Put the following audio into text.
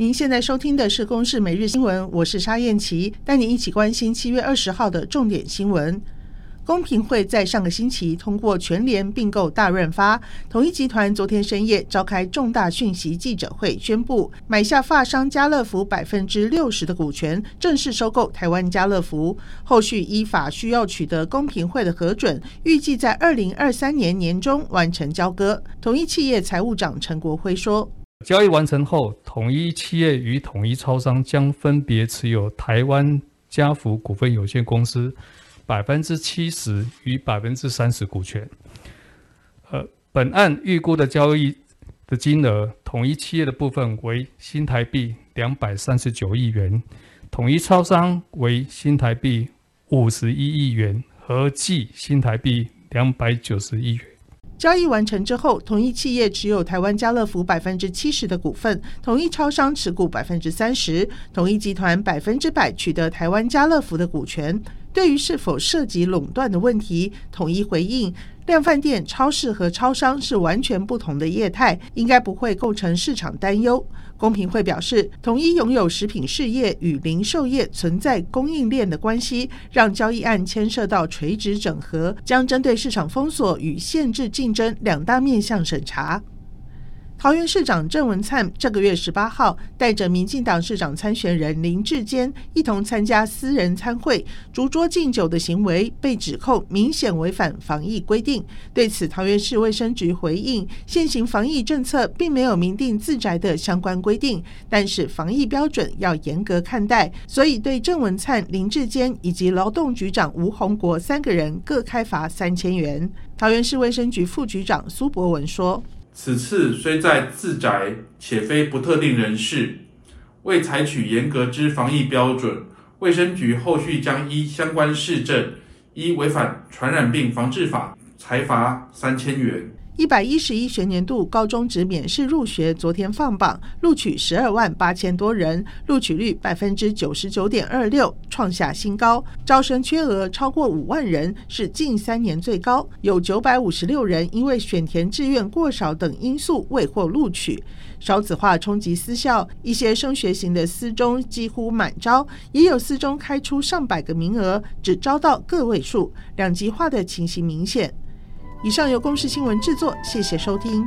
您现在收听的是《公视每日新闻》，我是沙燕琪，带您一起关心七月二十号的重点新闻。公平会在上个星期通过全联并购大润发，统一集团昨天深夜召开重大讯息记者会，宣布买下发商家乐福百分之六十的股权，正式收购台湾家乐福。后续依法需要取得公平会的核准，预计在二零二三年年中完成交割。统一企业财务长陈国辉说。交易完成后，统一企业与统一超商将分别持有台湾家福股份有限公司百分之七十与百分之三十股权。呃，本案预估的交易的金额，统一企业的部分为新台币两百三十九亿元，统一超商为新台币五十一亿元，合计新台币两百九十亿元。交易完成之后，同一企业持有台湾家乐福百分之七十的股份，同一超商持股百分之三十，同一集团百分之百取得台湾家乐福的股权。对于是否涉及垄断的问题，统一回应：量贩店、超市和超商是完全不同的业态，应该不会构成市场担忧。公平会表示，统一拥有食品事业与零售业存在供应链的关系，让交易案牵涉到垂直整合，将针对市场封锁与限制竞争两大面向审查。桃园市长郑文灿这个月十八号带着民进党市长参选人林志坚一同参加私人餐会，逐桌敬酒的行为被指控明显违反防疫规定。对此，桃园市卫生局回应，现行防疫政策并没有明定自宅的相关规定，但是防疫标准要严格看待，所以对郑文灿、林志坚以及劳动局长吴宏国三个人各开罚三千元。桃园市卫生局副局长苏博文说。此次虽在自宅，且非不特定人士，未采取严格之防疫标准，卫生局后续将依相关市政，依违反传染病防治法，裁罚三千元。一百一十一学年度高中职免试入学昨天放榜，录取十二万八千多人，录取率百分之九十九点二六，创下新高。招生缺额超过五万人，是近三年最高。有九百五十六人因为选填志愿过少等因素未获录取。少子化冲击私校，一些升学型的私中几乎满招，也有私中开出上百个名额，只招到个位数，两极化的情形明显。以上由公视新闻制作，谢谢收听。